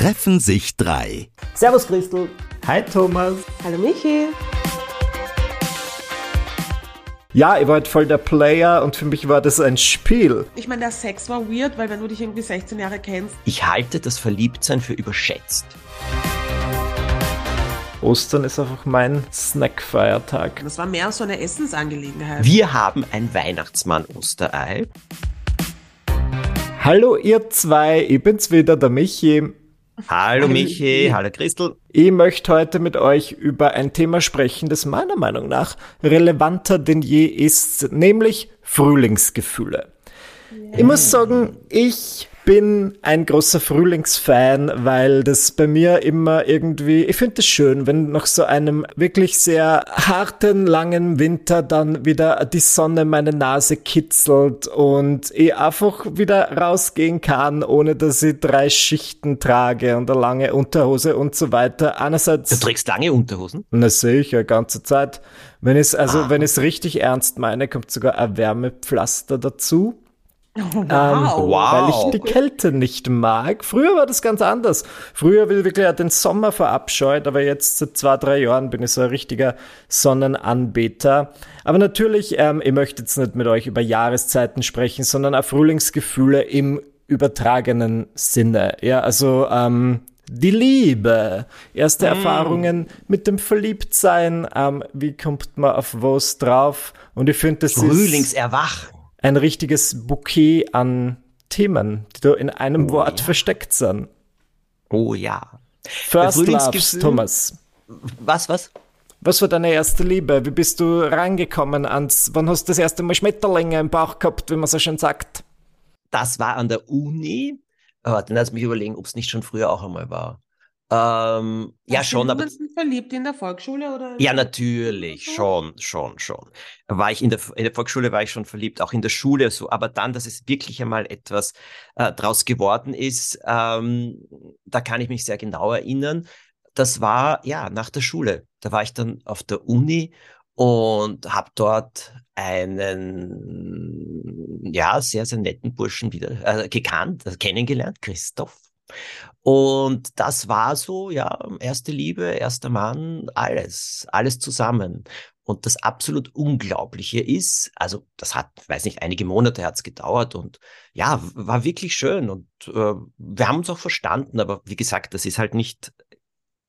treffen sich drei. Servus Christel. Hi Thomas. Hallo Michi. Ja, ihr wart voll der Player und für mich war das ein Spiel. Ich meine, der Sex war weird, weil wenn du dich irgendwie 16 Jahre kennst. Ich halte das Verliebtsein für überschätzt. Ostern ist einfach mein Snackfeiertag. Das war mehr so eine Essensangelegenheit. Wir haben ein Weihnachtsmann-Osterei. Hallo ihr zwei, ich bin's wieder, der Michi. Hallo Michi, hallo Christel. Ich möchte heute mit euch über ein Thema sprechen, das meiner Meinung nach relevanter denn je ist, nämlich Frühlingsgefühle. Yeah. Ich muss sagen, ich bin ein großer Frühlingsfan, weil das bei mir immer irgendwie, ich finde es schön, wenn nach so einem wirklich sehr harten, langen Winter dann wieder die Sonne meine Nase kitzelt und ich einfach wieder rausgehen kann, ohne dass ich drei Schichten trage und eine lange Unterhose und so weiter. Einerseits. Du trägst lange Unterhosen? Na sicher, ganze Zeit. Wenn es also, ah. wenn es richtig ernst meine, kommt sogar ein Wärmepflaster dazu. Oh, wow. Ähm, wow. Weil ich die Kälte nicht mag. Früher war das ganz anders. Früher will ich wirklich den Sommer verabscheut, aber jetzt seit zwei, drei Jahren bin ich so ein richtiger Sonnenanbeter. Aber natürlich, ähm, ich möchte jetzt nicht mit euch über Jahreszeiten sprechen, sondern auch Frühlingsgefühle im übertragenen Sinne. Ja, also ähm, die Liebe, erste mm. Erfahrungen mit dem Verliebtsein, ähm, wie kommt man auf was drauf? Und ich finde, das Frühlingserwachen. ist Frühlingserwachen ein richtiges Bouquet an Themen, die da in einem oh, Wort ja. versteckt sind. Oh ja. First Loves, Thomas. Was, was? Was war deine erste Liebe? Wie bist du reingekommen ans, wann hast du das erste Mal Schmetterlinge im Bauch gehabt, wie man so schön sagt? Das war an der Uni. Aber dann lass mich überlegen, ob es nicht schon früher auch einmal war. Ähm, ja, schon, aber. verliebt in der Volksschule oder? Ja, natürlich, schon, schon, schon. War ich in der, in der Volksschule war ich schon verliebt, auch in der Schule so, aber dann, dass es wirklich einmal etwas äh, draus geworden ist, ähm, da kann ich mich sehr genau erinnern. Das war ja nach der Schule. Da war ich dann auf der Uni und habe dort einen ja sehr sehr netten Burschen wieder äh, gekannt, äh, kennengelernt, Christoph. Und das war so, ja, erste Liebe, erster Mann, alles, alles zusammen. Und das absolut Unglaubliche ist, also das hat, weiß nicht, einige Monate hat es gedauert und ja, war wirklich schön und äh, wir haben uns auch verstanden, aber wie gesagt, das ist halt nicht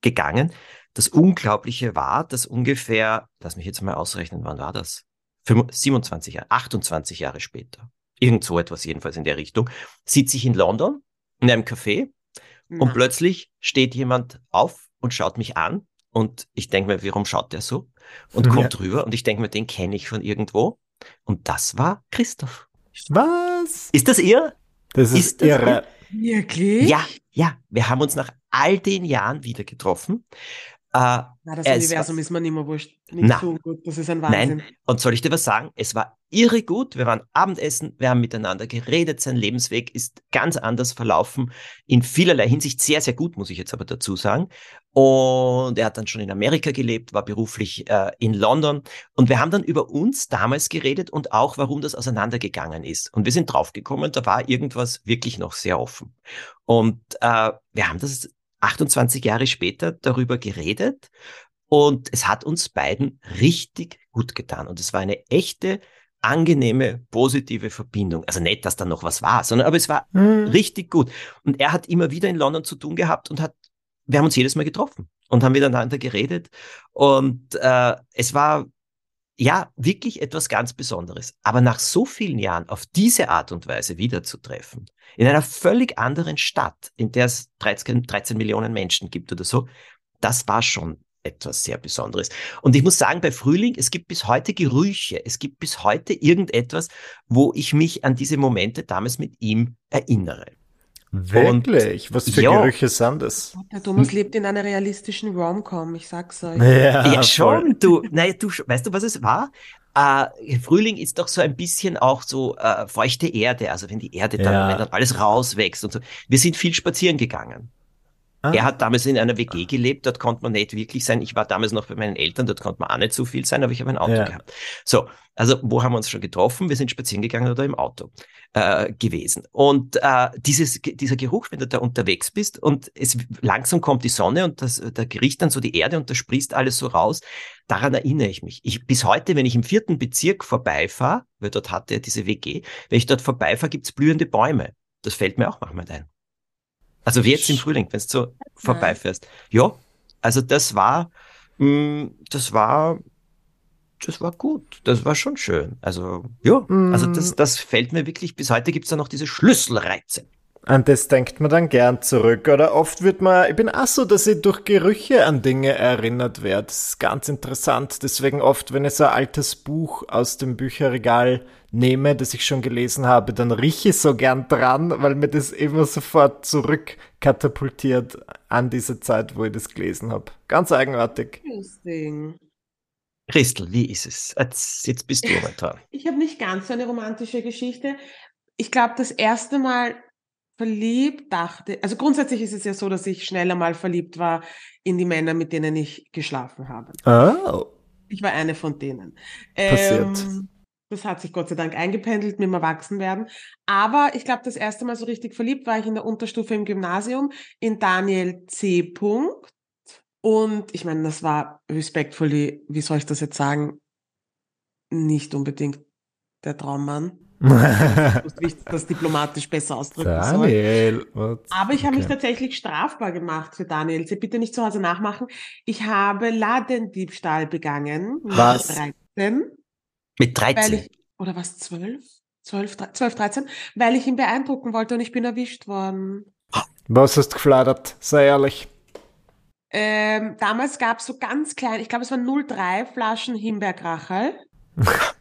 gegangen. Das Unglaubliche war, dass ungefähr, lass mich jetzt mal ausrechnen, wann war das? 27 Jahre, 28 Jahre später, irgend so etwas jedenfalls in der Richtung, sitze ich in London in einem Café und ja. plötzlich steht jemand auf und schaut mich an und ich denke mir, warum schaut der so? Und ja. kommt rüber und ich denke mir, den kenne ich von irgendwo. Und das war Christoph. Was? Ist das ihr? Das ist, ist das irre. Wirklich? Ja, ja. Wir haben uns nach all den Jahren wieder getroffen. Äh, na, das Universum war, ist mir nicht mehr wurscht. Nicht na, so gut. Das ist ein Wahnsinn. Nein. Und soll ich dir was sagen? Es war irre gut. Wir waren Abendessen, wir haben miteinander geredet. Sein Lebensweg ist ganz anders verlaufen. In vielerlei Hinsicht sehr, sehr gut, muss ich jetzt aber dazu sagen. Und er hat dann schon in Amerika gelebt, war beruflich äh, in London. Und wir haben dann über uns damals geredet und auch, warum das auseinandergegangen ist. Und wir sind draufgekommen, da war irgendwas wirklich noch sehr offen. Und äh, wir haben das 28 Jahre später darüber geredet und es hat uns beiden richtig gut getan. Und es war eine echte, angenehme, positive Verbindung. Also nicht, dass da noch was war, sondern aber es war mhm. richtig gut. Und er hat immer wieder in London zu tun gehabt und hat, wir haben uns jedes Mal getroffen und haben miteinander geredet. Und äh, es war ja, wirklich etwas ganz Besonderes. Aber nach so vielen Jahren auf diese Art und Weise wiederzutreffen, in einer völlig anderen Stadt, in der es 13, 13 Millionen Menschen gibt oder so, das war schon etwas sehr Besonderes. Und ich muss sagen, bei Frühling, es gibt bis heute Gerüche, es gibt bis heute irgendetwas, wo ich mich an diese Momente damals mit ihm erinnere. Wirklich? Und, Was für ja, Gerüche sind das? Der Thomas lebt in einer realistischen Rom-Com, ich sag's euch. Ja, ja schon, du, naja, du, weißt du, was es war? Äh, Frühling ist doch so ein bisschen auch so äh, feuchte Erde, also wenn die Erde dann, ja. wenn dann alles rauswächst und so. Wir sind viel spazieren gegangen. Ah. Er hat damals in einer WG gelebt, dort konnte man nicht wirklich sein. Ich war damals noch bei meinen Eltern, dort konnte man auch nicht so viel sein, aber ich habe ein Auto ja. gehabt. So, also wo haben wir uns schon getroffen? Wir sind spazieren gegangen oder im Auto äh, gewesen. Und äh, dieses, dieser Geruch, wenn du da unterwegs bist und es langsam kommt die Sonne und das, da riecht dann so die Erde und da sprießt alles so raus, daran erinnere ich mich. Ich, bis heute, wenn ich im vierten Bezirk vorbeifahre, weil dort hatte er diese WG, wenn ich dort vorbeifahre, gibt's blühende Bäume. Das fällt mir auch manchmal ein. Also wie jetzt im Frühling, wenn du so vorbeifährst. Ja, also das war, mh, mm, das war, das war gut. Das war schon schön. Also ja, also das, das fällt mir wirklich, bis heute gibt's da noch diese Schlüsselreize. An das denkt man dann gern zurück. Oder oft wird man, ich bin auch so, dass ich durch Gerüche an Dinge erinnert werde. Das ist ganz interessant. Deswegen oft, wenn ich so ein altes Buch aus dem Bücherregal nehme, das ich schon gelesen habe, dann rieche ich so gern dran, weil mir das immer sofort zurückkatapultiert an diese Zeit, wo ich das gelesen habe. Ganz eigenartig. Interesting. Christel, wie ist es? Jetzt, jetzt bist du dran. Ich habe nicht ganz so eine romantische Geschichte. Ich glaube, das erste Mal verliebt dachte, also grundsätzlich ist es ja so, dass ich schneller mal verliebt war in die Männer, mit denen ich geschlafen habe. Oh. Ich war eine von denen. Passiert. Ähm, das hat sich Gott sei Dank eingependelt mit dem Erwachsenwerden. Aber ich glaube, das erste Mal so richtig verliebt war ich in der Unterstufe im Gymnasium in Daniel C. Punkt. Und ich meine, das war respektvoll, wie soll ich das jetzt sagen, nicht unbedingt der Traummann. ich das diplomatisch besser ausdrücken Daniel. soll. Aber ich habe okay. mich tatsächlich strafbar gemacht für Daniel. Sie bitte nicht zu Hause nachmachen. Ich habe Ladendiebstahl begangen. Was? 13. Mit 13? Ich, oder was, 12? 12, 12, 13? Weil ich ihn beeindrucken wollte und ich bin erwischt worden. Was hast du gefladert? Sei ehrlich. Ähm, damals gab es so ganz klein, ich glaube, es waren 03 Flaschen Himbeerkrachel.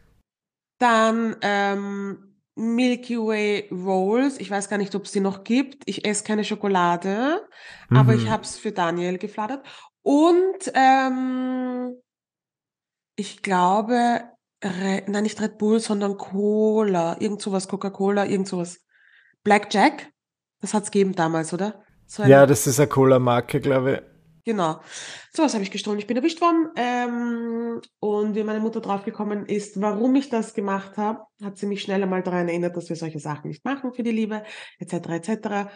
Dann ähm, Milky Way Rolls. Ich weiß gar nicht, ob es die noch gibt. Ich esse keine Schokolade, mhm. aber ich mhm. habe es für Daniel gefladert. Und ähm, ich glaube, Re nein, nicht Red Bull, sondern Cola. Irgend sowas, Coca-Cola, irgend sowas. Blackjack? Das hat's gegeben damals, oder? So ja, das ist eine Cola-Marke, glaube ich. Genau. So was habe ich gestohlen. Ich bin erwischt worden. Ähm, und wie meine Mutter draufgekommen ist, warum ich das gemacht habe, hat sie mich schnell einmal daran erinnert, dass wir solche Sachen nicht machen für die Liebe, etc. etc.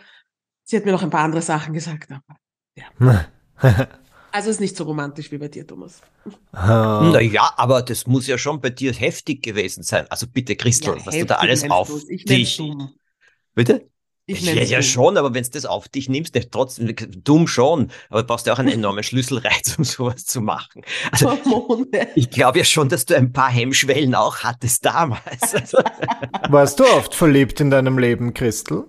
Sie hat mir noch ein paar andere Sachen gesagt, aber ja. Also ist nicht so romantisch wie bei dir, Thomas. Ah. Naja, aber das muss ja schon bei dir heftig gewesen sein. Also bitte, Christel, ja, was du da alles auf dich. Bitte? Ich ja, ja schon, aber wenn du das auf dich nimmst, nicht trotzdem dumm schon, aber du brauchst ja auch einen enormen Schlüsselreiz, um sowas zu machen. Also, ich glaube ja schon, dass du ein paar Hemmschwellen auch hattest damals. Also. Warst du oft verliebt in deinem Leben, Christel?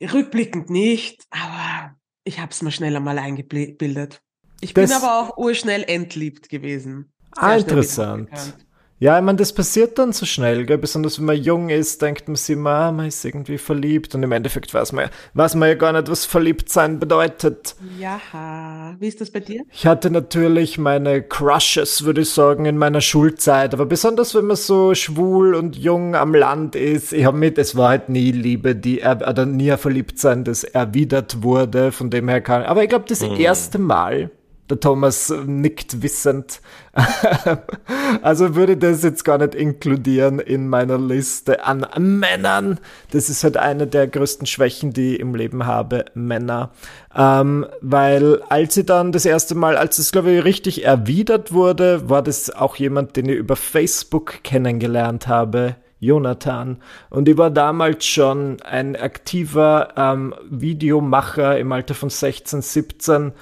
Rückblickend nicht, aber ich habe es mir schneller mal eingebildet. Ich das, bin aber auch urschnell entliebt gewesen. ah, interessant. Ja, ich meine, das passiert dann so schnell, gell? besonders wenn man jung ist, denkt man sich immer, ah, man ist irgendwie verliebt und im Endeffekt weiß man, weiß man ja gar nicht, was verliebt sein bedeutet. Ja, wie ist das bei dir? Ich hatte natürlich meine Crushes, würde ich sagen, in meiner Schulzeit, aber besonders wenn man so schwul und jung am Land ist, ich habe mit, es war halt nie Liebe, die, er, oder nie verliebt sein, das erwidert wurde, von dem her kann, aber ich glaube, das mhm. erste Mal, der Thomas nickt wissend. also würde das jetzt gar nicht inkludieren in meiner Liste an Männern. Das ist halt eine der größten Schwächen, die ich im Leben habe, Männer. Ähm, weil als sie dann das erste Mal, als es glaube ich richtig erwidert wurde, war das auch jemand, den ich über Facebook kennengelernt habe. Jonathan. Und ich war damals schon ein aktiver ähm, Videomacher im Alter von 16, 17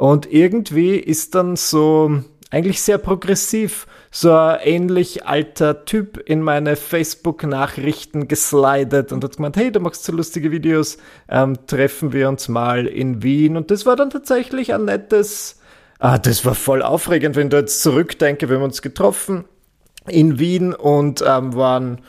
und irgendwie ist dann so eigentlich sehr progressiv so ein ähnlich alter Typ in meine Facebook-Nachrichten geslidet und hat gemeint, hey, du machst so lustige Videos, ähm, treffen wir uns mal in Wien. Und das war dann tatsächlich ein nettes, ah, das war voll aufregend, wenn du jetzt zurückdenke, wir haben uns getroffen in Wien und ähm, waren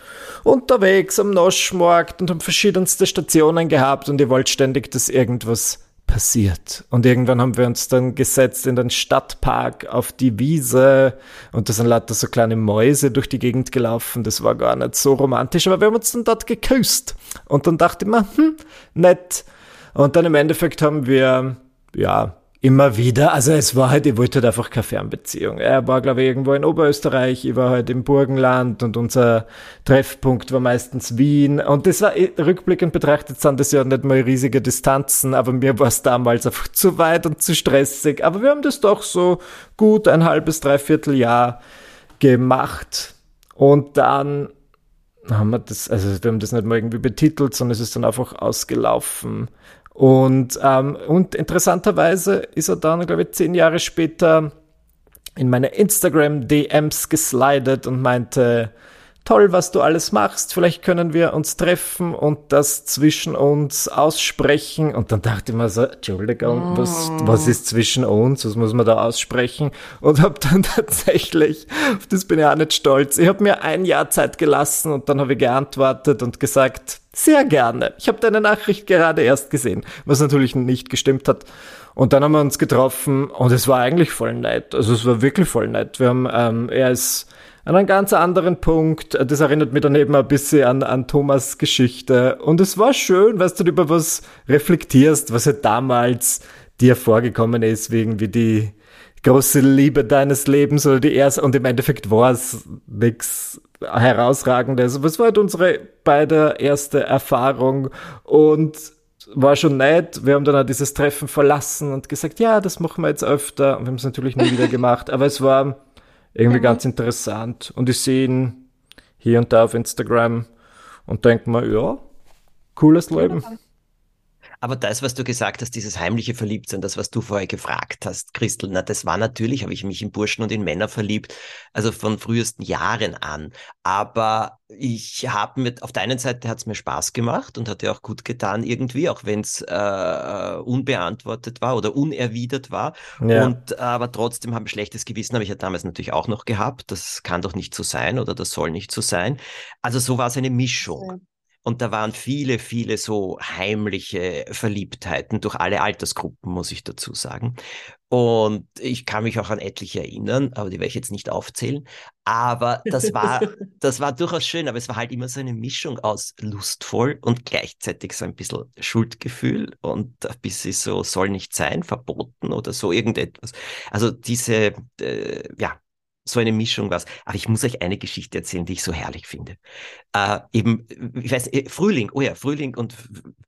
unterwegs am Noschmarkt und haben verschiedenste Stationen gehabt und ihr wollt ständig, dass irgendwas passiert. Und irgendwann haben wir uns dann gesetzt in den Stadtpark auf die Wiese und da sind lauter so kleine Mäuse durch die Gegend gelaufen. Das war gar nicht so romantisch, aber wir haben uns dann dort geküsst. Und dann dachte ich mir, hm, nett. Und dann im Endeffekt haben wir ja, immer wieder. Also es war halt, ich wollte halt einfach keine Fernbeziehung. Er war, glaube ich, irgendwo in Oberösterreich, ich war halt im Burgenland und unser Treffpunkt war meistens Wien. Und das war, eh, rückblickend betrachtet, sind das ja nicht mal riesige Distanzen, aber mir war es damals einfach zu weit und zu stressig. Aber wir haben das doch so gut ein halbes, dreiviertel Jahr gemacht. Und dann haben wir das, also wir haben das nicht mal irgendwie betitelt, sondern es ist dann einfach ausgelaufen. Und, ähm, und interessanterweise ist er dann, glaube ich, zehn Jahre später in meine Instagram-DMs geslidet und meinte, toll, was du alles machst, vielleicht können wir uns treffen und das zwischen uns aussprechen. Und dann dachte ich mir so, Entschuldigung, was, was ist zwischen uns, was muss man da aussprechen? Und habe dann tatsächlich, auf das bin ich auch nicht stolz, ich habe mir ein Jahr Zeit gelassen und dann habe ich geantwortet und gesagt, sehr gerne. Ich habe deine Nachricht gerade erst gesehen, was natürlich nicht gestimmt hat. Und dann haben wir uns getroffen und es war eigentlich voll nett. Also es war wirklich voll nett. Wir haben, ähm, er ist an einen ganz anderen Punkt. Das erinnert mich dann eben ein bisschen an, an Thomas Geschichte. Und es war schön, weil du über was reflektierst, was halt damals dir vorgekommen ist, wegen wie die große Liebe deines Lebens oder die erste. Und im Endeffekt war es nichts herausragendes. Aber es war halt unsere beide erste Erfahrung und war schon nett. Wir haben dann auch dieses Treffen verlassen und gesagt, ja, das machen wir jetzt öfter. Und wir haben es natürlich nie wieder gemacht. Aber es war irgendwie mhm. ganz interessant. Und ich sehe ihn hier und da auf Instagram und denke mir, ja, cooles Leben. Aber das, was du gesagt hast, dieses heimliche Verliebtsein, das, was du vorher gefragt hast, Christel, na, das war natürlich, habe ich mich in Burschen und in Männer verliebt, also von frühesten Jahren an. Aber ich habe mir, auf der einen Seite hat es mir Spaß gemacht und hat ja auch gut getan irgendwie, auch wenn es äh, unbeantwortet war oder unerwidert war. Ja. Und aber trotzdem habe ich schlechtes Gewissen, habe ich ja damals natürlich auch noch gehabt. Das kann doch nicht so sein oder das soll nicht so sein. Also so war es eine Mischung. Und da waren viele, viele so heimliche Verliebtheiten durch alle Altersgruppen, muss ich dazu sagen. Und ich kann mich auch an etliche erinnern, aber die werde ich jetzt nicht aufzählen. Aber das war, das war durchaus schön, aber es war halt immer so eine Mischung aus lustvoll und gleichzeitig so ein bisschen Schuldgefühl und ein bisschen so soll nicht sein, verboten oder so irgendetwas. Also diese, äh, ja, so eine Mischung was. Aber ich muss euch eine Geschichte erzählen, die ich so herrlich finde. Äh, eben, ich weiß, äh, Frühling, oh ja, Frühling und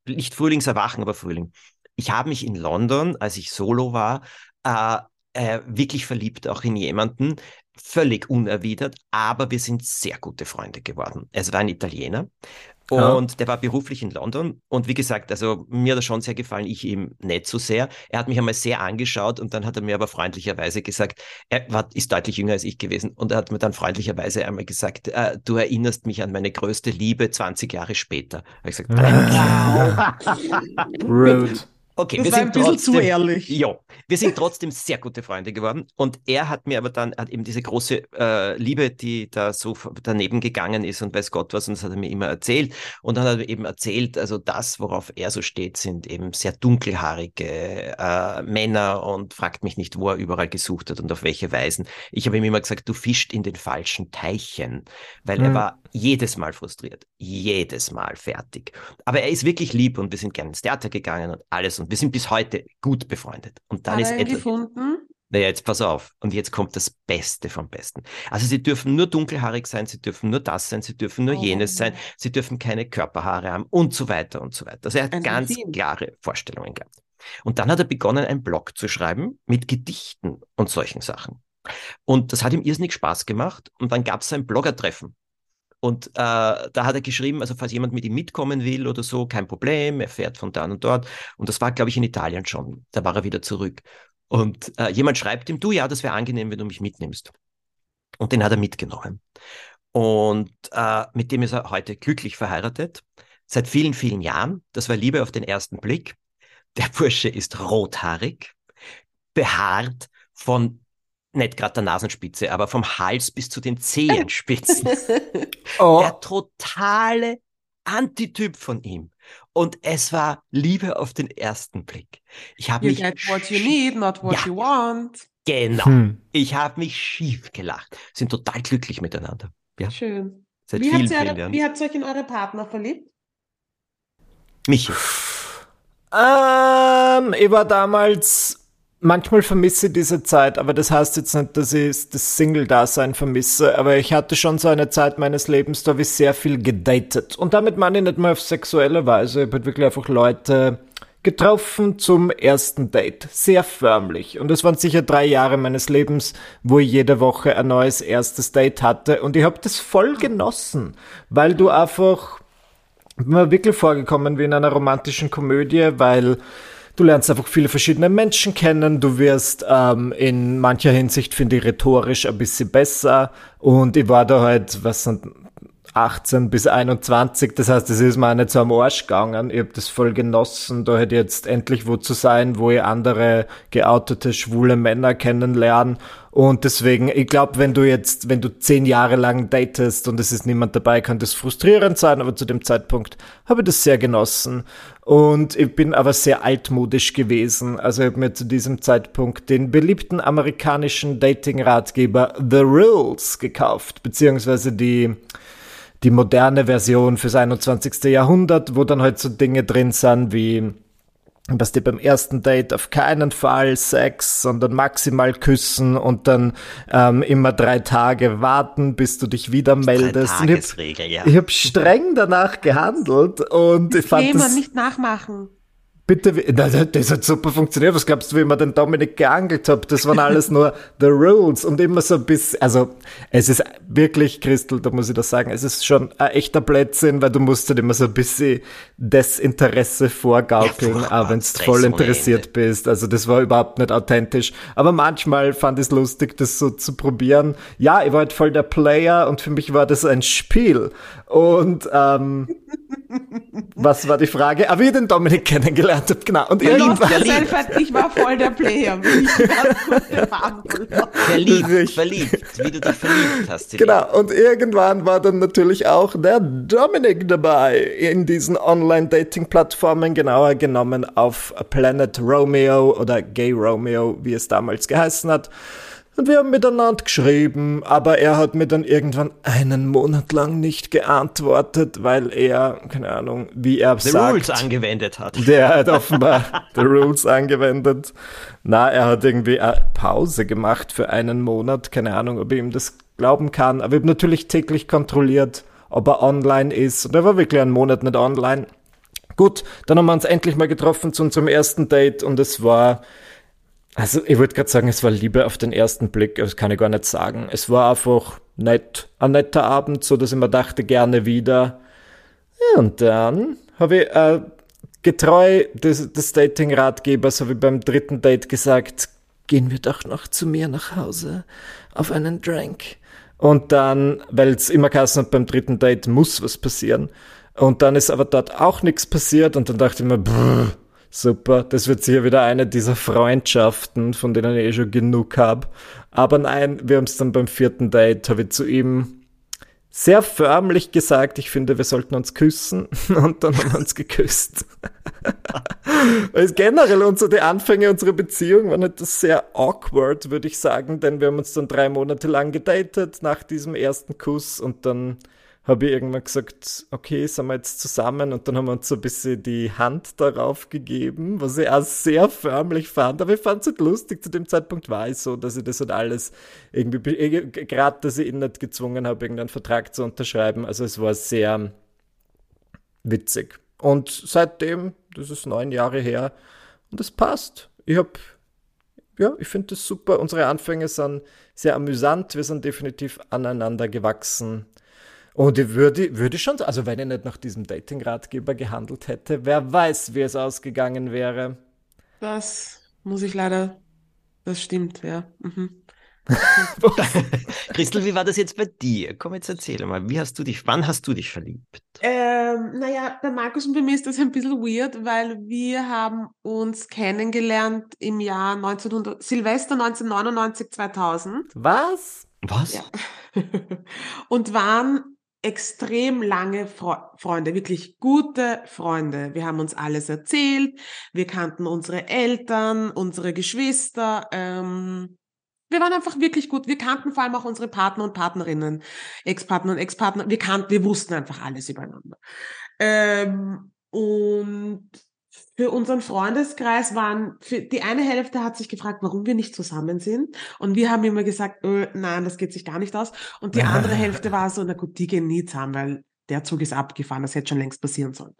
nicht Frühlingserwachen, aber Frühling. Ich habe mich in London, als ich solo war, äh, äh, wirklich verliebt auch in jemanden, völlig unerwidert, aber wir sind sehr gute Freunde geworden. Es war ein Italiener und ja. der war beruflich in London. Und wie gesagt, also mir hat er schon sehr gefallen, ich ihm nicht so sehr. Er hat mich einmal sehr angeschaut und dann hat er mir aber freundlicherweise gesagt, er war, ist deutlich jünger als ich gewesen. Und er hat mir dann freundlicherweise einmal gesagt, äh, du erinnerst mich an meine größte Liebe 20 Jahre später. Da habe ich gesagt, wow. Rude. Okay, das wir sind trotzdem, zu ehrlich. Ja, wir sind trotzdem sehr gute Freunde geworden. Und er hat mir aber dann hat eben diese große äh, Liebe, die da so daneben gegangen ist und weiß Gott was, und das hat er mir immer erzählt. Und dann hat er eben erzählt, also das, worauf er so steht, sind eben sehr dunkelhaarige äh, Männer und fragt mich nicht, wo er überall gesucht hat und auf welche Weisen. Ich habe ihm immer gesagt, du fischst in den falschen Teichen, weil mhm. er war jedes Mal frustriert, jedes Mal fertig. Aber er ist wirklich lieb und wir sind gerne ins Theater gegangen und alles und wir sind bis heute gut befreundet. Und dann Hat ist er etwas. gefunden? Naja, jetzt pass auf. Und jetzt kommt das Beste vom Besten. Also sie dürfen nur dunkelhaarig sein, sie dürfen nur das sein, sie dürfen nur oh. jenes sein, sie dürfen keine Körperhaare haben und so weiter und so weiter. Also er hat Ein ganz Film. klare Vorstellungen gehabt. Und dann hat er begonnen, einen Blog zu schreiben mit Gedichten und solchen Sachen. Und das hat ihm irrsinnig Spaß gemacht. Und dann gab es ein Bloggertreffen. Und äh, da hat er geschrieben, also falls jemand mit ihm mitkommen will oder so, kein Problem, er fährt von da und dort. Und das war, glaube ich, in Italien schon. Da war er wieder zurück. Und äh, jemand schreibt ihm, du, ja, das wäre angenehm, wenn du mich mitnimmst. Und den hat er mitgenommen. Und äh, mit dem ist er heute glücklich verheiratet. Seit vielen, vielen Jahren. Das war Liebe auf den ersten Blick. Der Bursche ist rothaarig, behaart, von nicht gerade der Nasenspitze, aber vom Hals bis zu den Zehenspitzen. oh. Der totale Antityp von ihm. Und es war Liebe auf den ersten Blick. Ich habe mich get what you need, not what ja, you want. Genau. Hm. Ich habe mich schief gelacht. Sind total glücklich miteinander. Ja. Schön. Seit wie, vielen, hat vielen Jahren. wie habt ihr euch in eure Partner verliebt? Michi. Ähm, ich war damals manchmal vermisse ich diese Zeit, aber das heißt jetzt nicht, dass ich das Single-Dasein vermisse. Aber ich hatte schon so eine Zeit meines Lebens, da habe ich sehr viel gedatet. Und damit meine ich nicht mal auf sexuelle Weise. Ich habe wirklich einfach Leute getroffen zum ersten Date. Sehr förmlich. Und es waren sicher drei Jahre meines Lebens, wo ich jede Woche ein neues erstes Date hatte. Und ich habe das voll genossen, weil du einfach mir wirklich vorgekommen wie in einer romantischen Komödie, weil Du lernst einfach viele verschiedene Menschen kennen. Du wirst ähm, in mancher Hinsicht, finde ich, rhetorisch ein bisschen besser. Und ich war da halt, was sind 18 bis 21, das heißt, es ist mir auch nicht so am Arsch gegangen. Ich habe das voll genossen, da hätte jetzt endlich wo zu sein, wo ich andere geoutete, schwule Männer kennenlernen. Und deswegen, ich glaube, wenn du jetzt, wenn du zehn Jahre lang datest und es ist niemand dabei, kann das frustrierend sein, aber zu dem Zeitpunkt habe ich das sehr genossen. Und ich bin aber sehr altmodisch gewesen. Also ich habe mir zu diesem Zeitpunkt den beliebten amerikanischen Dating-Ratgeber The Rules gekauft, beziehungsweise die die moderne Version fürs 21. Jahrhundert, wo dann halt so Dinge drin sind wie was dir beim ersten Date auf keinen Fall Sex, sondern maximal küssen und dann ähm, immer drei Tage warten, bis du dich wieder meldest. ich habe ja. hab streng danach gehandelt und ich fand das nicht nachmachen. Bitte, das hat super funktioniert. Was glaubst du, wie man den Dominik geangelt hat? Das waren alles nur the rules und immer so ein bisschen, also es ist wirklich, Christel, da muss ich das sagen, es ist schon ein echter Blödsinn, weil du musst halt immer so ein bisschen Desinteresse vorgaukeln, ja, wenn du voll interessiert bist. Also das war überhaupt nicht authentisch. Aber manchmal fand ich es lustig, das so zu probieren. Ja, ich war halt voll der Player und für mich war das ein Spiel. Und ähm, was war die Frage? Aber ah, wie ihr den Dominik kennengelernt genau. Und irgendwann, ich war voll der Player. verliebt, verliebt, wie du dich verliebt hast. Genau, und irgendwann war dann natürlich auch der Dominik dabei in diesen Online-Dating-Plattformen, genauer genommen auf Planet Romeo oder Gay Romeo, wie es damals geheißen hat. Und wir haben miteinander geschrieben, aber er hat mir dann irgendwann einen Monat lang nicht geantwortet, weil er, keine Ahnung, wie er the sagt. Rules angewendet hat. Der hat offenbar the Rules angewendet. Na, er hat irgendwie eine Pause gemacht für einen Monat. Keine Ahnung, ob ich ihm das glauben kann. Aber ich habe natürlich täglich kontrolliert, ob er online ist. Und er war wirklich einen Monat nicht online. Gut, dann haben wir uns endlich mal getroffen zu unserem ersten Date und es war also ich würde gerade sagen, es war Liebe auf den ersten Blick, das kann ich gar nicht sagen. Es war einfach nett, ein netter Abend, so dass ich mir dachte, gerne wieder. Ja, und dann habe ich äh, getreu des, des Dating-Ratgebers, habe ich beim dritten Date gesagt, gehen wir doch noch zu mir nach Hause auf einen Drink. Und dann, weil es immer geheißen hat, beim dritten Date muss was passieren. Und dann ist aber dort auch nichts passiert und dann dachte ich mir, brr, Super, das wird sicher wieder eine dieser Freundschaften, von denen ich eh schon genug habe. Aber nein, wir haben es dann beim vierten Date, habe ich zu ihm sehr förmlich gesagt, ich finde, wir sollten uns küssen. Und dann haben wir uns geküsst. Generell unsere, die Anfänge unserer Beziehung waren etwas sehr awkward, würde ich sagen, denn wir haben uns dann drei Monate lang gedatet nach diesem ersten Kuss und dann habe ich irgendwann gesagt, okay, sind wir jetzt zusammen und dann haben wir uns so ein bisschen die Hand darauf gegeben, was ich auch sehr förmlich fand, aber ich fand es halt lustig, zu dem Zeitpunkt war ich so, dass ich das halt alles irgendwie, eh, gerade, dass ich ihn nicht gezwungen habe, irgendeinen Vertrag zu unterschreiben, also es war sehr witzig. Und seitdem, das ist neun Jahre her, und es passt. Ich habe ja, ich finde das super. Unsere Anfänge sind sehr amüsant. Wir sind definitiv aneinander gewachsen. Und ich würde, würde schon, also wenn ich nicht nach diesem Dating-Ratgeber gehandelt hätte, wer weiß, wie es ausgegangen wäre. Das muss ich leider, das stimmt, ja. Mhm. Christel, wie war das jetzt bei dir? Komm, jetzt erzähl mal, wie hast du dich, wann hast du dich verliebt? Ähm, naja, bei Markus und bei mir ist das ein bisschen weird, weil wir haben uns kennengelernt im Jahr 1900, Silvester 1999, 2000. Was? Was? Ja. und waren extrem lange Fre Freunde, wirklich gute Freunde. Wir haben uns alles erzählt, wir kannten unsere Eltern, unsere Geschwister. Ähm, wir waren einfach wirklich gut. Wir kannten vor allem auch unsere Partner und Partnerinnen, Ex-Partner und Ex-Partner. Wir kannten, wir wussten einfach alles übereinander. Ähm, und für unseren Freundeskreis waren, für die eine Hälfte hat sich gefragt, warum wir nicht zusammen sind. Und wir haben immer gesagt, öh, nein, das geht sich gar nicht aus. Und die andere Hälfte war so, na gut, die gehen nie zusammen, weil der Zug ist abgefahren, das hätte schon längst passieren sollen.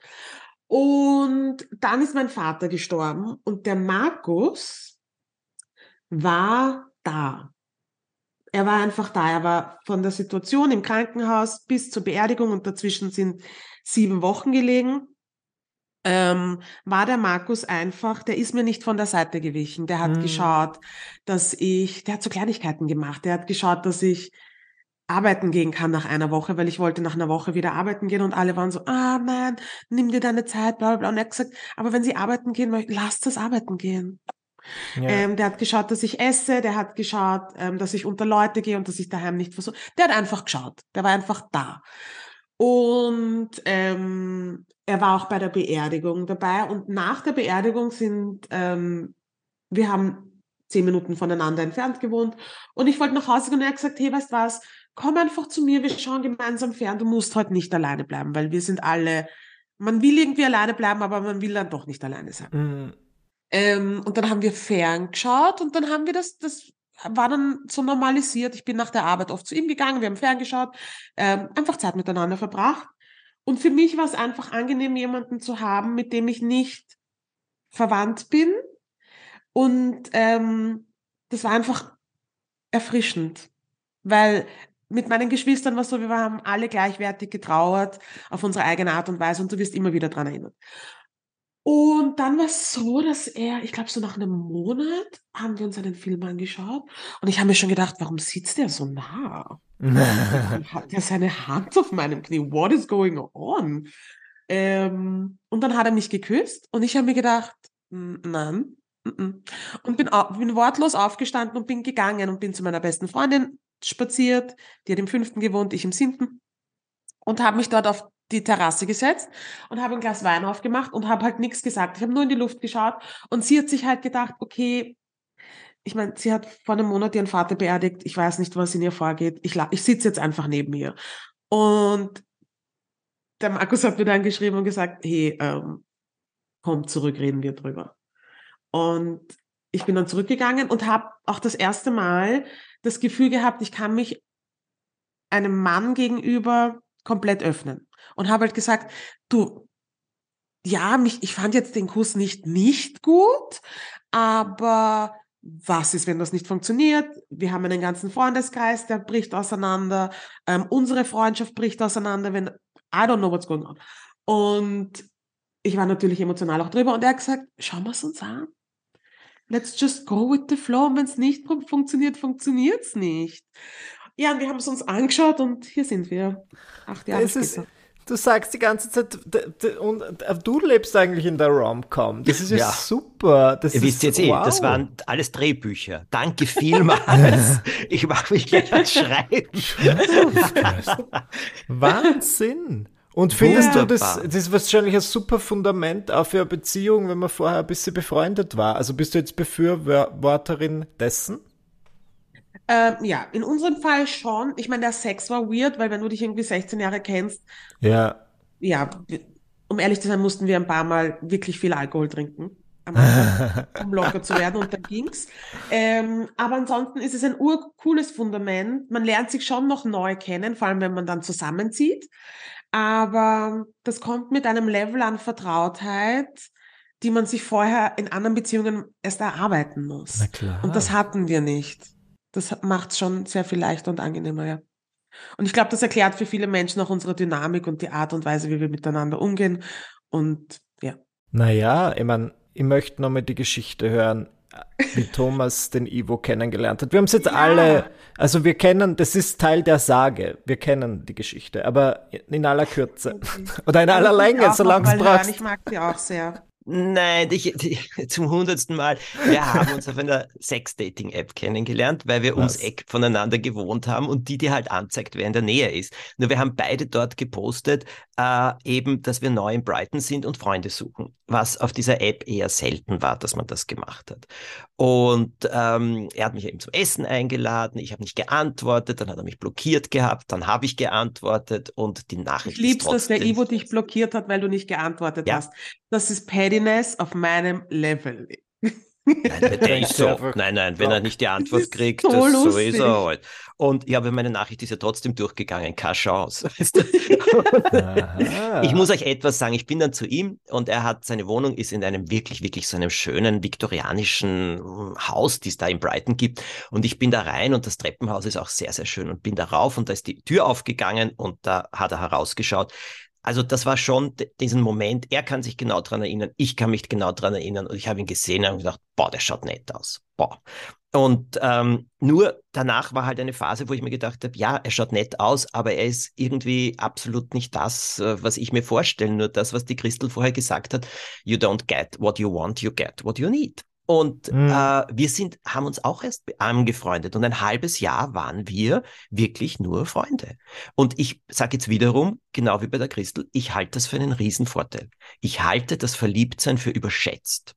Und dann ist mein Vater gestorben und der Markus war da. Er war einfach da. Er war von der Situation im Krankenhaus bis zur Beerdigung und dazwischen sind sieben Wochen gelegen ähm, war der Markus einfach, der ist mir nicht von der Seite gewichen. Der hat mhm. geschaut, dass ich, der hat so Kleinigkeiten gemacht. Der hat geschaut, dass ich arbeiten gehen kann nach einer Woche, weil ich wollte nach einer Woche wieder arbeiten gehen und alle waren so, ah nein, nimm dir deine Zeit, bla bla bla. Und er hat gesagt, aber wenn sie arbeiten gehen möchten, lass das arbeiten gehen. Ja. Ähm, der hat geschaut, dass ich esse, der hat geschaut, ähm, dass ich unter Leute gehe und dass ich daheim nicht versuche. Der hat einfach geschaut, der war einfach da. Und ähm, er war auch bei der Beerdigung dabei. Und nach der Beerdigung sind, ähm, wir haben zehn Minuten voneinander entfernt gewohnt. Und ich wollte nach Hause gehen und er hat gesagt, hey, weißt du was, komm einfach zu mir, wir schauen gemeinsam fern. Du musst heute nicht alleine bleiben, weil wir sind alle, man will irgendwie alleine bleiben, aber man will dann doch nicht alleine sein. Mhm. Ähm, und dann haben wir fern geschaut und dann haben wir das, das war dann so normalisiert. Ich bin nach der Arbeit oft zu ihm gegangen, wir haben ferngeschaut, ähm, einfach Zeit miteinander verbracht. Und für mich war es einfach angenehm, jemanden zu haben, mit dem ich nicht verwandt bin. Und ähm, das war einfach erfrischend, weil mit meinen Geschwistern war es so, wir haben alle gleichwertig getrauert auf unsere eigene Art und Weise und du wirst immer wieder dran erinnert. Und dann war es so, dass er, ich glaube, so nach einem Monat haben wir uns einen Film angeschaut und ich habe mir schon gedacht, warum sitzt der so nah? hat er seine Hand auf meinem Knie? What is going on? Ähm, und dann hat er mich geküsst und ich habe mir gedacht, nein. Und bin, bin wortlos aufgestanden und bin gegangen und bin zu meiner besten Freundin spaziert. Die hat im fünften gewohnt, ich im siebten. Und habe mich dort auf die Terrasse gesetzt und habe ein Glas Wein aufgemacht und habe halt nichts gesagt. Ich habe nur in die Luft geschaut und sie hat sich halt gedacht, okay, ich meine, sie hat vor einem Monat ihren Vater beerdigt. Ich weiß nicht, was in ihr vorgeht. Ich, ich sitze jetzt einfach neben ihr. Und der Markus hat mir dann geschrieben und gesagt, hey, ähm, komm zurück, reden wir drüber. Und ich bin dann zurückgegangen und habe auch das erste Mal das Gefühl gehabt, ich kann mich einem Mann gegenüber komplett öffnen und habe halt gesagt, du, ja, mich, ich fand jetzt den Kuss nicht nicht gut, aber was ist, wenn das nicht funktioniert? Wir haben einen ganzen Freundeskreis, der bricht auseinander. Ähm, unsere Freundschaft bricht auseinander, wenn I don't know what's going on. Und ich war natürlich emotional auch drüber und er hat gesagt, schauen wir es uns an. Let's just go with the flow. Und wenn es nicht funktioniert, funktioniert es nicht. Ja, und wir haben es uns angeschaut und hier sind wir. Acht Jahre es später. Ist, du sagst die ganze Zeit, und äh, du lebst eigentlich in der Rom-Com. Das ist ja, ja. super. Das Ihr ist, wisst jetzt wow. eh, das waren alles Drehbücher. Danke vielmals. ich mache mich gleich ans Schreiben. Wahnsinn. Und findest Wunderbar. du, das, das ist wahrscheinlich ein super Fundament auch für eine Beziehung, wenn man vorher ein bisschen befreundet war? Also bist du jetzt Befürworterin dessen? Ähm, ja, in unserem Fall schon. Ich meine, der Sex war weird, weil wenn du dich irgendwie 16 Jahre kennst, ja, ja, um ehrlich zu sein, mussten wir ein paar Mal wirklich viel Alkohol trinken, Anfang, um locker zu werden und dann ging's. Ähm, aber ansonsten ist es ein urcooles Fundament. Man lernt sich schon noch neu kennen, vor allem wenn man dann zusammenzieht. Aber das kommt mit einem Level an Vertrautheit, die man sich vorher in anderen Beziehungen erst erarbeiten muss. Na klar. Und das hatten wir nicht. Das macht es schon sehr viel leichter und angenehmer, ja. Und ich glaube, das erklärt für viele Menschen auch unsere Dynamik und die Art und Weise, wie wir miteinander umgehen. Und ja. Naja, ich meine, ich möchte nochmal die Geschichte hören, wie Thomas den Ivo kennengelernt hat. Wir haben es jetzt ja. alle, also wir kennen, das ist Teil der Sage, wir kennen die Geschichte, aber in aller Kürze. Okay. Oder in aller Länge, solange es braucht. Ich mag sie auch sehr. Nein, die, die, zum hundertsten Mal. Wir haben uns auf einer Sex-Dating-App kennengelernt, weil wir Was? ums Eck voneinander gewohnt haben und die dir halt anzeigt, wer in der Nähe ist. Nur wir haben beide dort gepostet, äh, eben, dass wir neu in Brighton sind und Freunde suchen. Was auf dieser App eher selten war, dass man das gemacht hat. Und ähm, er hat mich eben zum Essen eingeladen, ich habe nicht geantwortet, dann hat er mich blockiert gehabt, dann habe ich geantwortet und die Nachricht ich lieb's, dass der Ivo dich blockiert hat, weil du nicht geantwortet ja. hast. Das ist Pettiness auf meinem Level. Nein, der ist so. Nein, nein, wenn er nicht die Antwort kriegt, so, das, so ist er halt. Und ja, aber meine Nachricht ist ja trotzdem durchgegangen, keine Chance. Weißt du? ich muss euch etwas sagen. Ich bin dann zu ihm und er hat, seine Wohnung ist in einem wirklich, wirklich so einem schönen viktorianischen Haus, die es da in Brighton gibt. Und ich bin da rein und das Treppenhaus ist auch sehr, sehr schön und bin da rauf und da ist die Tür aufgegangen und da hat er herausgeschaut. Also das war schon diesen Moment, er kann sich genau dran erinnern, ich kann mich genau dran erinnern und ich habe ihn gesehen und gedacht, boah, der schaut nett aus. Boah. Und ähm, nur danach war halt eine Phase, wo ich mir gedacht habe, ja, er schaut nett aus, aber er ist irgendwie absolut nicht das, äh, was ich mir vorstelle. Nur das, was die Christel vorher gesagt hat, you don't get what you want, you get what you need. Und mhm. äh, wir sind, haben uns auch erst angefreundet und ein halbes Jahr waren wir wirklich nur Freunde. Und ich sage jetzt wiederum, genau wie bei der Christel, ich halte das für einen Riesenvorteil. Ich halte das Verliebtsein für überschätzt.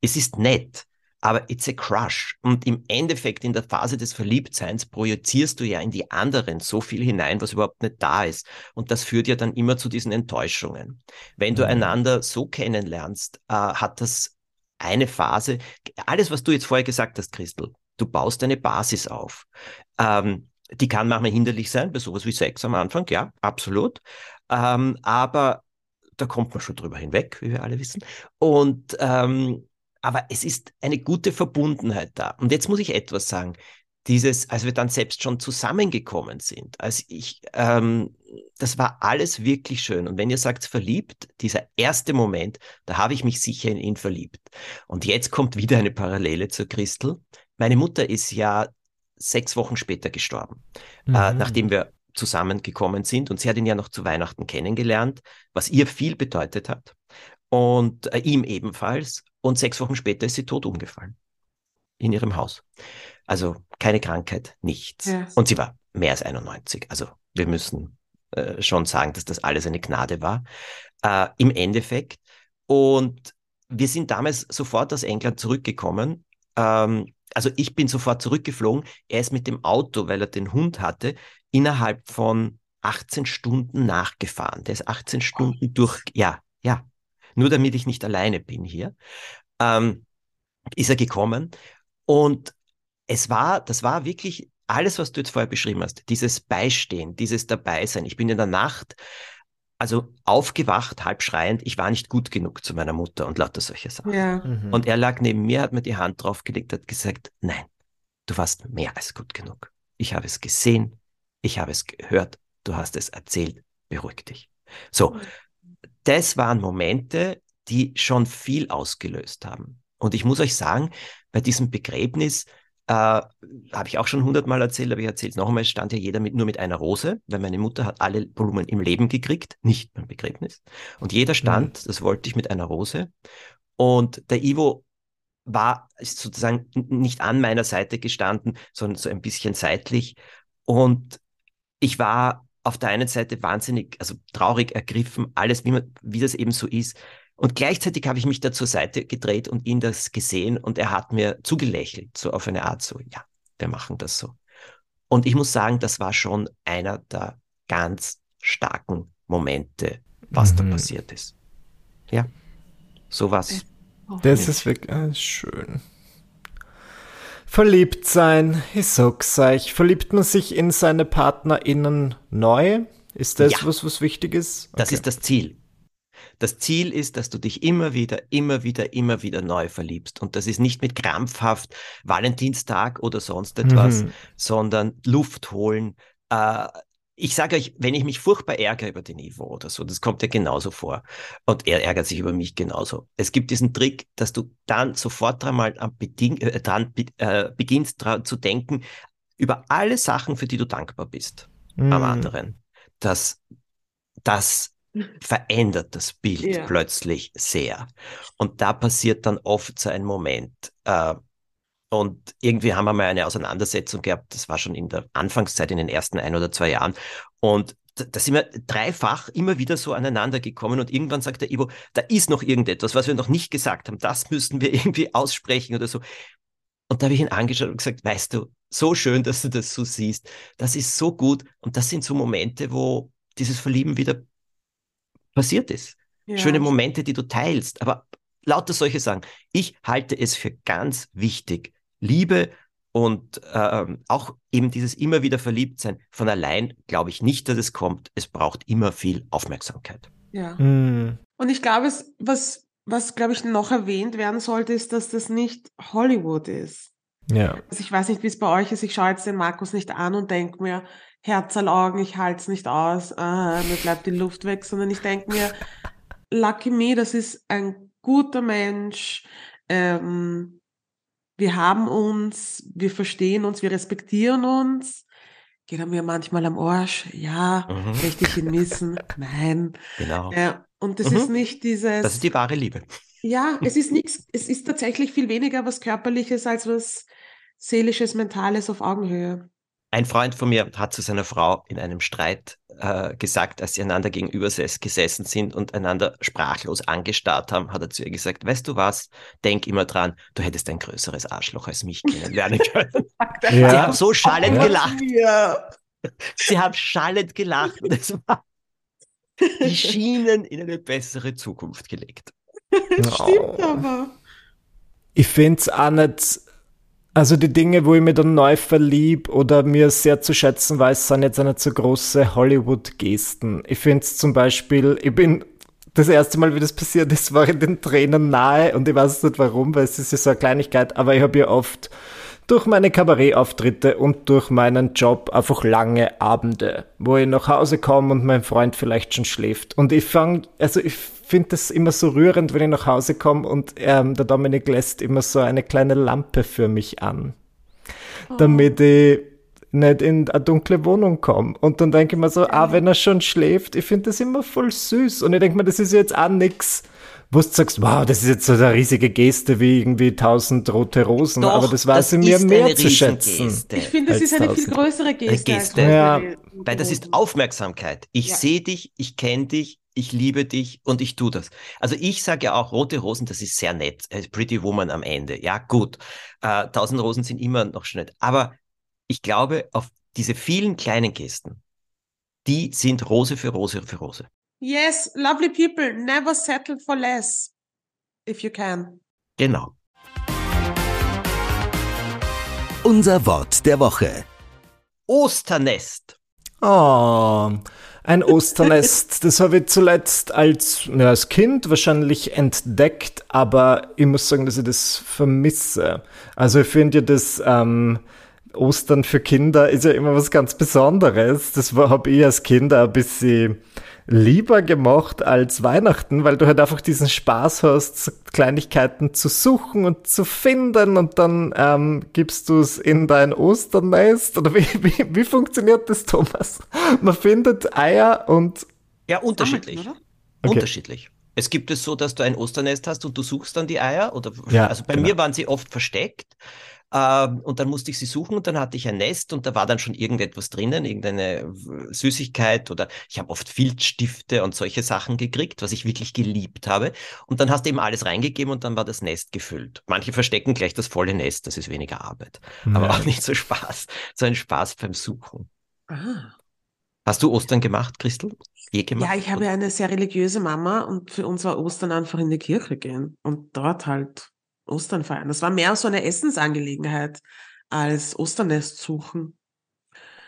Es ist nett, aber it's a crush. Und im Endeffekt in der Phase des Verliebtseins projizierst du ja in die anderen so viel hinein, was überhaupt nicht da ist. Und das führt ja dann immer zu diesen Enttäuschungen. Wenn du mhm. einander so kennenlernst, äh, hat das eine Phase, alles, was du jetzt vorher gesagt hast, Christel, du baust eine Basis auf. Ähm, die kann manchmal hinderlich sein, bei sowas wie Sex am Anfang, ja, absolut. Ähm, aber da kommt man schon drüber hinweg, wie wir alle wissen. Und ähm, aber es ist eine gute Verbundenheit da. Und jetzt muss ich etwas sagen dieses, als wir dann selbst schon zusammengekommen sind, als ich, ähm, das war alles wirklich schön. Und wenn ihr sagt verliebt, dieser erste Moment, da habe ich mich sicher in ihn verliebt. Und jetzt kommt wieder eine Parallele zur Christel. Meine Mutter ist ja sechs Wochen später gestorben, äh, mhm. äh, nachdem wir zusammengekommen sind. Und sie hat ihn ja noch zu Weihnachten kennengelernt, was ihr viel bedeutet hat. Und äh, ihm ebenfalls. Und sechs Wochen später ist sie tot umgefallen. In ihrem Haus. Also keine Krankheit, nichts. Ja. Und sie war mehr als 91. Also wir müssen äh, schon sagen, dass das alles eine Gnade war. Äh, Im Endeffekt. Und wir sind damals sofort aus England zurückgekommen. Ähm, also ich bin sofort zurückgeflogen. Er ist mit dem Auto, weil er den Hund hatte, innerhalb von 18 Stunden nachgefahren. Der ist 18 Stunden durch, ja, ja, nur damit ich nicht alleine bin hier, ähm, ist er gekommen. Und es war, das war wirklich alles, was du jetzt vorher beschrieben hast, dieses Beistehen, dieses Dabeisein. Ich bin in der Nacht, also aufgewacht, halb schreiend, ich war nicht gut genug zu meiner Mutter und lauter solche Sachen. Ja. Mhm. Und er lag neben mir, hat mir die Hand draufgelegt, hat gesagt, nein, du warst mehr als gut genug. Ich habe es gesehen, ich habe es gehört, du hast es erzählt, beruhig dich. So, das waren Momente, die schon viel ausgelöst haben. Und ich muss euch sagen, bei diesem Begräbnis, äh, habe ich auch schon hundertmal erzählt, aber ich erzähle es noch einmal, stand ja jeder mit, nur mit einer Rose, weil meine Mutter hat alle Blumen im Leben gekriegt, nicht beim Begräbnis. Und jeder stand, mhm. das wollte ich, mit einer Rose. Und der Ivo war sozusagen nicht an meiner Seite gestanden, sondern so ein bisschen seitlich. Und ich war auf der einen Seite wahnsinnig, also traurig ergriffen, alles, wie, man, wie das eben so ist. Und gleichzeitig habe ich mich da zur Seite gedreht und ihn das gesehen und er hat mir zugelächelt, so auf eine Art so, ja, wir machen das so. Und ich muss sagen, das war schon einer der ganz starken Momente, was mhm. da passiert ist. Ja, sowas. Das ist wirklich äh, schön. Verliebt sein, ich sag's euch. Verliebt man sich in seine PartnerInnen neu? Ist das ja. was, was wichtig ist? Okay. Das ist das Ziel. Das Ziel ist, dass du dich immer wieder, immer wieder, immer wieder neu verliebst. Und das ist nicht mit krampfhaft Valentinstag oder sonst etwas, mhm. sondern Luft holen. Äh, ich sage euch, wenn ich mich furchtbar ärgere über den Niveau oder so, das kommt ja genauso vor. Und er ärgert sich über mich genauso. Es gibt diesen Trick, dass du dann sofort einmal äh, dran äh, beginnst dran zu denken, über alle Sachen, für die du dankbar bist mhm. am anderen. Dass das verändert das Bild ja. plötzlich sehr. Und da passiert dann oft so ein Moment. Äh, und irgendwie haben wir mal eine Auseinandersetzung gehabt, das war schon in der Anfangszeit, in den ersten ein oder zwei Jahren. Und da, sind wir dreifach immer wieder so aneinander gekommen und irgendwann sagt der Ivo, da ist noch irgendetwas, was wir noch nicht gesagt haben, das müssten wir irgendwie aussprechen oder so. Und da habe ich ihn angeschaut und gesagt, weißt du, so schön, dass du das so siehst. Das ist so gut. Und das sind so Momente, wo dieses Verlieben wieder passiert ist. Ja. Schöne Momente, die du teilst. Aber lauter solche Sachen. Ich halte es für ganz wichtig. Liebe und ähm, auch eben dieses immer wieder Verliebtsein von allein glaube ich nicht, dass es kommt. Es braucht immer viel Aufmerksamkeit. Ja. Mhm. Und ich glaube, es, was, was glaube ich noch erwähnt werden sollte, ist, dass das nicht Hollywood ist. Ja. Also ich weiß nicht, wie es bei euch ist. Ich schaue jetzt den Markus nicht an und denke mir, Herzalaugen, ich halte es nicht aus, äh, mir bleibt die Luft weg, sondern ich denke mir, Lucky Me, das ist ein guter Mensch. Ähm, wir haben uns, wir verstehen uns, wir respektieren uns. Geht er mir manchmal am Arsch? Ja. Mhm. Möchte ich ihn missen? Nein. Genau. Äh, und das mhm. ist nicht dieses. Das ist die wahre Liebe. Ja, es ist nichts, es ist tatsächlich viel weniger was Körperliches als was Seelisches, Mentales auf Augenhöhe. Ein Freund von mir hat zu seiner Frau in einem Streit äh, gesagt, als sie einander gegenüber gesessen sind und einander sprachlos angestarrt haben, hat er zu ihr gesagt, weißt du was, denk immer dran, du hättest ein größeres Arschloch als mich kennenlernen können. ja. Sie haben so schallend ja. gelacht. Ja. Sie haben schallend gelacht und es war die Schienen in eine bessere Zukunft gelegt. Stimmt aber. Ich finde es auch nicht also die Dinge, wo ich mich dann neu verlieb oder mir sehr zu schätzen weiß, sind jetzt eine zu große Hollywood-Gesten. Ich finde es zum Beispiel, ich bin das erste Mal, wie das passiert ist, war ich den Tränen nahe und ich weiß nicht warum, weil es ist ja so eine Kleinigkeit, aber ich habe ja oft durch meine Kabarettauftritte und durch meinen Job einfach lange Abende, wo ich nach Hause komme und mein Freund vielleicht schon schläft. Und ich fange, also ich finde das immer so rührend, wenn ich nach Hause komme und ähm, der Dominik lässt immer so eine kleine Lampe für mich an, oh. damit ich nicht in eine dunkle Wohnung komme. Und dann denke ich mir so, ah, wenn er schon schläft, ich finde das immer voll süß. Und ich denke mir, das ist jetzt auch nix, wo du sagst, wow, das ist jetzt so eine riesige Geste wie irgendwie tausend rote Rosen, Doch, aber das war sie mir mehr zu schätzen. Ich finde, das ist eine viel größere Geste. Geste. Ja. Weil das ist Aufmerksamkeit. Ich ja. sehe dich, ich kenne dich, ich liebe dich und ich tue das. Also ich sage ja auch, rote Rosen, das ist sehr nett. Pretty Woman am Ende. Ja, gut. Äh, tausend Rosen sind immer noch schon nett. Aber ich glaube, auf diese vielen kleinen Gesten, die sind Rose für Rose für Rose. Yes, lovely people, never settle for less, if you can. Genau. Unser Wort der Woche. Osternest. Oh, ein Osternest. das habe ich zuletzt als, ja, als Kind wahrscheinlich entdeckt, aber ich muss sagen, dass ich das vermisse. Also ich finde ja das ähm, Ostern für Kinder ist ja immer was ganz Besonderes. Das habe ich als Kind ein bisschen lieber gemacht als Weihnachten, weil du halt einfach diesen Spaß hast, Kleinigkeiten zu suchen und zu finden und dann ähm, gibst du es in dein Osternest. Oder wie, wie, wie funktioniert das, Thomas? Man findet Eier und. Ja, unterschiedlich. okay. Unterschiedlich. Es gibt es so, dass du ein Osternest hast und du suchst dann die Eier. Oder ja, also bei genau. mir waren sie oft versteckt. Ähm, und dann musste ich sie suchen und dann hatte ich ein Nest und da war dann schon irgendetwas drinnen, irgendeine Süßigkeit oder ich habe oft Filzstifte und solche Sachen gekriegt, was ich wirklich geliebt habe. Und dann hast du eben alles reingegeben und dann war das Nest gefüllt. Manche verstecken gleich das volle Nest, das ist weniger Arbeit, ja. aber auch nicht so Spaß, so ein Spaß beim Suchen. Ah. Hast du Ostern gemacht, Christel? Je gemacht? Ja, ich habe eine sehr religiöse Mama und für uns war Ostern einfach in die Kirche gehen und dort halt Ostern feiern. Das war mehr so eine Essensangelegenheit als Osternest suchen.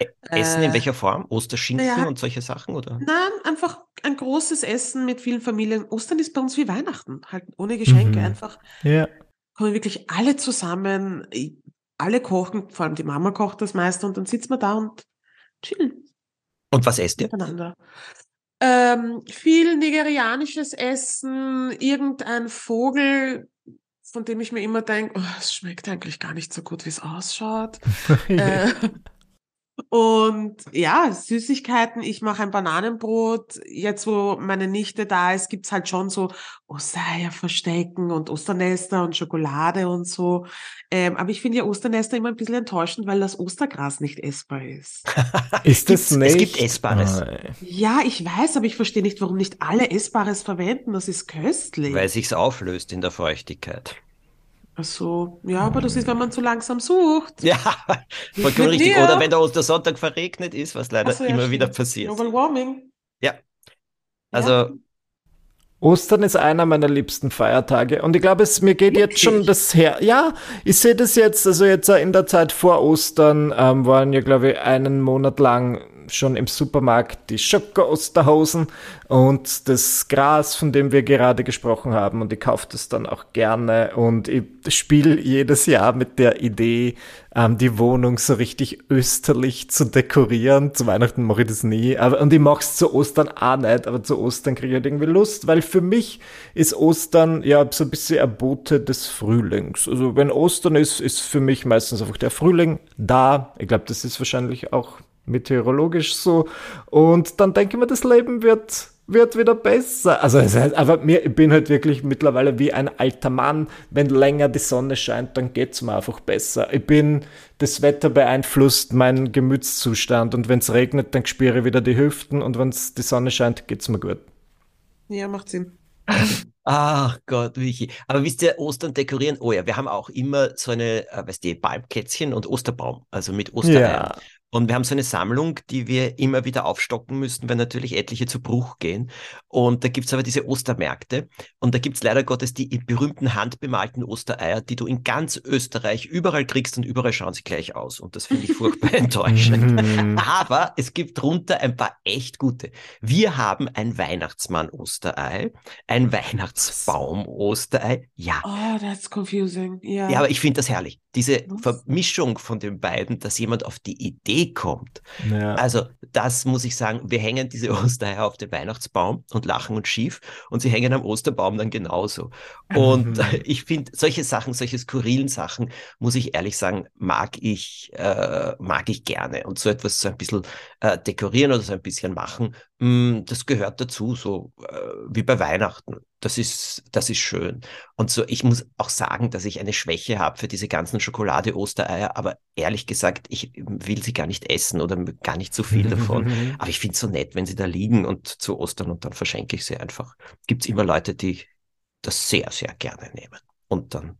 E-, Essen äh, in welcher Form? Osterschinken ja, und solche Sachen, oder? Nein, einfach ein großes Essen mit vielen Familien. Ostern ist bei uns wie Weihnachten, halt ohne Geschenke, mhm. einfach. Ja. Kommen wirklich alle zusammen, alle kochen, vor allem die Mama kocht das meiste und dann sitzt man da und chillen. Und was esst ihr? Miteinander. Ähm, viel nigerianisches Essen, irgendein Vogel, von dem ich mir immer denke, oh, es schmeckt eigentlich gar nicht so gut, wie es ausschaut. äh, Und ja, Süßigkeiten, ich mache ein Bananenbrot. Jetzt, wo meine Nichte da ist, gibt's halt schon so Ostereier verstecken und Osternester und Schokolade und so. Ähm, aber ich finde ja Osternester immer ein bisschen enttäuschend, weil das Ostergras nicht essbar ist. Ist das nicht? Es gibt Essbares, Nein. Ja, ich weiß, aber ich verstehe nicht, warum nicht alle Essbares verwenden. Das ist köstlich. weil sich's auflöst in der Feuchtigkeit. Ach so, ja, aber das ist, wenn man zu langsam sucht. Ja, vollkommen richtig. mir. Oder wenn der Ostersonntag verregnet ist, was leider so, ja, immer stimmt. wieder passiert. Global Warming. Ja. Ja. Also, Ostern ist einer meiner liebsten Feiertage und ich glaube, es mir geht jetzt schon das her. Ja, ich sehe das jetzt, also jetzt in der Zeit vor Ostern ähm, waren ja, glaube ich, einen Monat lang schon im Supermarkt die Schoko-Osterhosen und das Gras, von dem wir gerade gesprochen haben und ich kaufe das dann auch gerne und ich spiele jedes Jahr mit der Idee, ähm, die Wohnung so richtig österlich zu dekorieren. Zu Weihnachten mache ich das nie, aber und ich mache es zu Ostern auch nicht, aber zu Ostern kriege ich halt irgendwie Lust, weil für mich ist Ostern ja so ein bisschen ein Bote des Frühlings. Also wenn Ostern ist, ist für mich meistens einfach der Frühling da. Ich glaube, das ist wahrscheinlich auch meteorologisch so. Und dann denke ich mir, das Leben wird wird wieder besser. Also es heißt, aber mir, ich bin halt wirklich mittlerweile wie ein alter Mann. Wenn länger die Sonne scheint, dann geht's mir einfach besser. Ich bin, das Wetter beeinflusst meinen Gemütszustand und wenn's regnet, dann spüre ich wieder die Hüften und wenn's die Sonne scheint, geht's mir gut. Ja, macht Sinn. ach Gott, Michi. Aber wisst ihr, Ostern dekorieren? Oh ja, wir haben auch immer so eine, äh, weißt du, Palmkätzchen und Osterbaum, also mit Ostereiern. Ja. Und wir haben so eine Sammlung, die wir immer wieder aufstocken müssen, weil natürlich etliche zu Bruch gehen. Und da gibt's aber diese Ostermärkte. Und da gibt's leider Gottes die berühmten handbemalten Ostereier, die du in ganz Österreich überall kriegst und überall schauen sie gleich aus. Und das finde ich furchtbar enttäuschend. Mhm. Aber es gibt drunter ein paar echt gute. Wir haben ein Weihnachtsmann-Osterei, ein Weihnachtsbaum-Osterei. Ja. Oh, that's confusing. Ja. Ja, aber ich finde das herrlich. Diese Was? Vermischung von den beiden, dass jemand auf die Idee kommt. Ja. Also, das muss ich sagen, wir hängen diese Ostereier auf den Weihnachtsbaum und lachen und schief und sie hängen am Osterbaum dann genauso. Und Mhm. ich finde, solche Sachen, solche skurrilen Sachen, muss ich ehrlich sagen, mag ich, äh, mag ich gerne. Und so etwas so ein bisschen äh, dekorieren oder so ein bisschen machen, mh, das gehört dazu, so äh, wie bei Weihnachten. Das ist, das ist schön. Und so, ich muss auch sagen, dass ich eine Schwäche habe für diese ganzen Schokolade-Ostereier, aber ehrlich gesagt, ich will sie gar nicht essen oder gar nicht so viel davon. Aber ich finde es so nett, wenn sie da liegen und zu Ostern und dann verschenke ich sie einfach. Gibt es immer Leute, die das sehr, sehr gerne nehmen und dann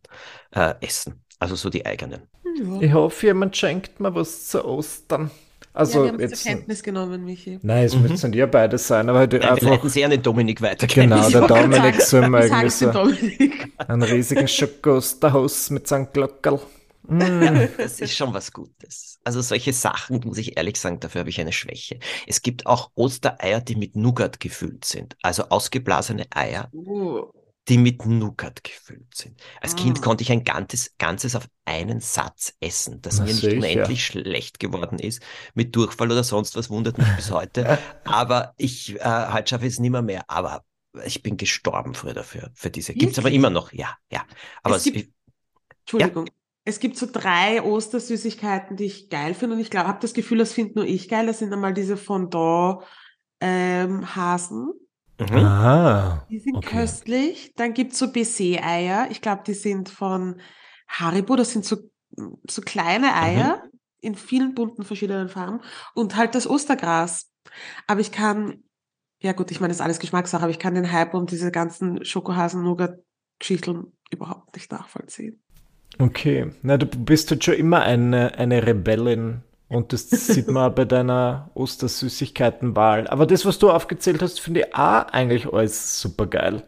äh, essen. Also so die eigenen. Ja. Ich hoffe, jemand schenkt mir was zu Ostern. Ja, Also wir haben es jetzt. zur Kenntnis genommen, Michi. Nein, es Mhm. müssen ja beide sein, aber halt Nein, wir einfach. leiten sie an den Dominik weiter. Genau, der. Dominik soll Ich irgendwie so Dominik. einen riesigen Schokosterhaus mit seinem Glockerl. Mm. Das ist schon was Gutes. Also solche Sachen, muss ich ehrlich sagen, dafür habe ich eine Schwäche. Es gibt auch Ostereier, die mit Nougat gefüllt sind. Also ausgeblasene Eier, Uh, die mit Nougat gefüllt sind. Als Kind Ah. konnte ich ein ganzes, ganzes auf einen Satz essen, das mir nicht unendlich schlecht geworden ist. Mit Durchfall oder sonst was wundert mich bis heute. Aber ich, äh, halt schaffe ich es nimmer mehr. Aber ich bin gestorben früher dafür, für diese. Gibt's aber Wirklich? immer noch, ja, ja. Aber Es es, gibt- Entschuldigung. Es gibt so drei Ostersüßigkeiten, die ich geil finde. Und ich glaube, habe das Gefühl, das finde nur ich geil. Das sind einmal diese Fondant-Hasen. Mhm. Ah. Die sind Okay. köstlich. Dann gibt's so Baiser-Eier. Ich glaube, die sind von Haribo. Das sind so, so kleine Eier in vielen bunten verschiedenen Farben. Und halt das Ostergras. Aber ich kann, ja gut, ich meine, das ist alles Geschmackssache, aber ich kann den Hype um diese ganzen Schokohasen-Nougat-Geschichten überhaupt nicht nachvollziehen. Okay. Na, du bist halt schon immer eine, eine Rebellin. Und das sieht man auch bei deiner Ostersüßigkeitenwahl. Aber das, was du aufgezählt hast, finde ich auch eigentlich alles super geil.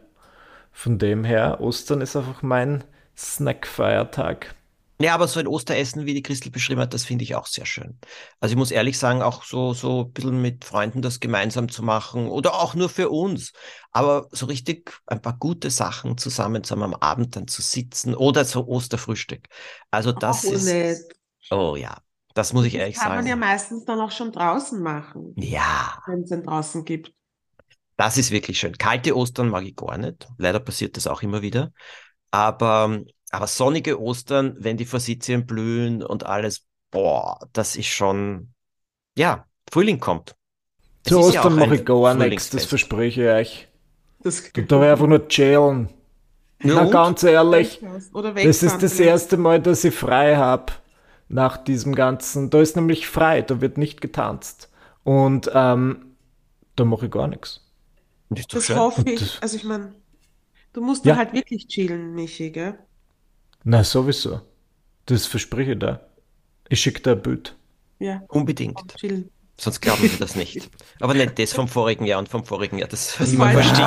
Von dem her, Ostern ist einfach mein Snackfeiertag. Ja, aber so ein Osteressen, wie die Christel beschrieben hat, das finde ich auch sehr schön. Also ich muss ehrlich sagen, auch so, so ein bisschen mit Freunden das gemeinsam zu machen oder auch nur für uns. Aber so richtig ein paar gute Sachen zusammen zu haben, am Abend dann zu sitzen oder so Osterfrühstück. Also das Auch ist, nett. oh ja, das muss ich Das ehrlich kann man ja sagen. meistens dann auch schon draußen machen, Ja, wenn es den draußen gibt. das ist wirklich schön. Kalte Ostern mag ich gar nicht. Leider passiert das auch immer wieder. Aber, aber sonnige Ostern, wenn die Forsythien blühen und alles, boah, das ist schon, ja, Frühling kommt. Es Zu ist ja Ostern ein mache ich gar nichts, das verspreche ich euch. Das Da darf ich einfach nur chillen. Ja, Na, und? ganz ehrlich, Oder das ist das erste Mal, dass ich frei habe nach diesem Ganzen. Da ist nämlich frei, da wird nicht getanzt. Und ähm, da mache ich gar nichts. Das ist doch Das schön. hoffe ich. das- Also ich meine, du musst Ja. halt wirklich chillen, Michi, gell? Na, sowieso. Das verspreche ich da. Ich schicke dir ein Bild. Ja, Unbedingt. chillen. Sonst glauben wir das nicht. Aber nicht das vom vorigen Jahr und vom vorigen Jahr. Das, Das man versteht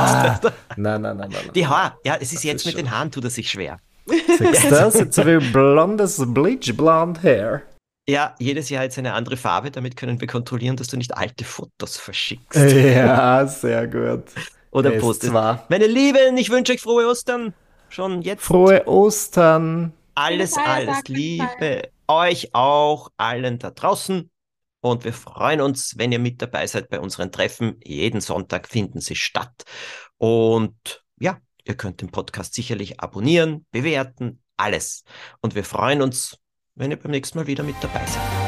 nein, nein, nein, nein. nein. Die Haare, ja, es ist Das jetzt ist mit schon- den Haaren tut er sich schwer. Siehst du das? Jetzt habe ich blondes Bleach Blonde Hair. Ja, jedes Jahr jetzt eine andere Farbe, damit können wir kontrollieren, dass du nicht alte Fotos verschickst. Ja, sehr gut. Oder Es postest. zwar. Meine Lieben, ich wünsche euch frohe Ostern. Schon jetzt. Frohe Ostern. Alles, alles Liebe. Euch auch, allen da draußen. Und wir freuen uns, wenn ihr mit dabei seid bei unseren Treffen. Jeden Sonntag finden sie statt. Und ja, ihr könnt den Podcast sicherlich abonnieren, bewerten, alles. Und wir freuen uns, wenn ihr beim nächsten Mal wieder mit dabei seid.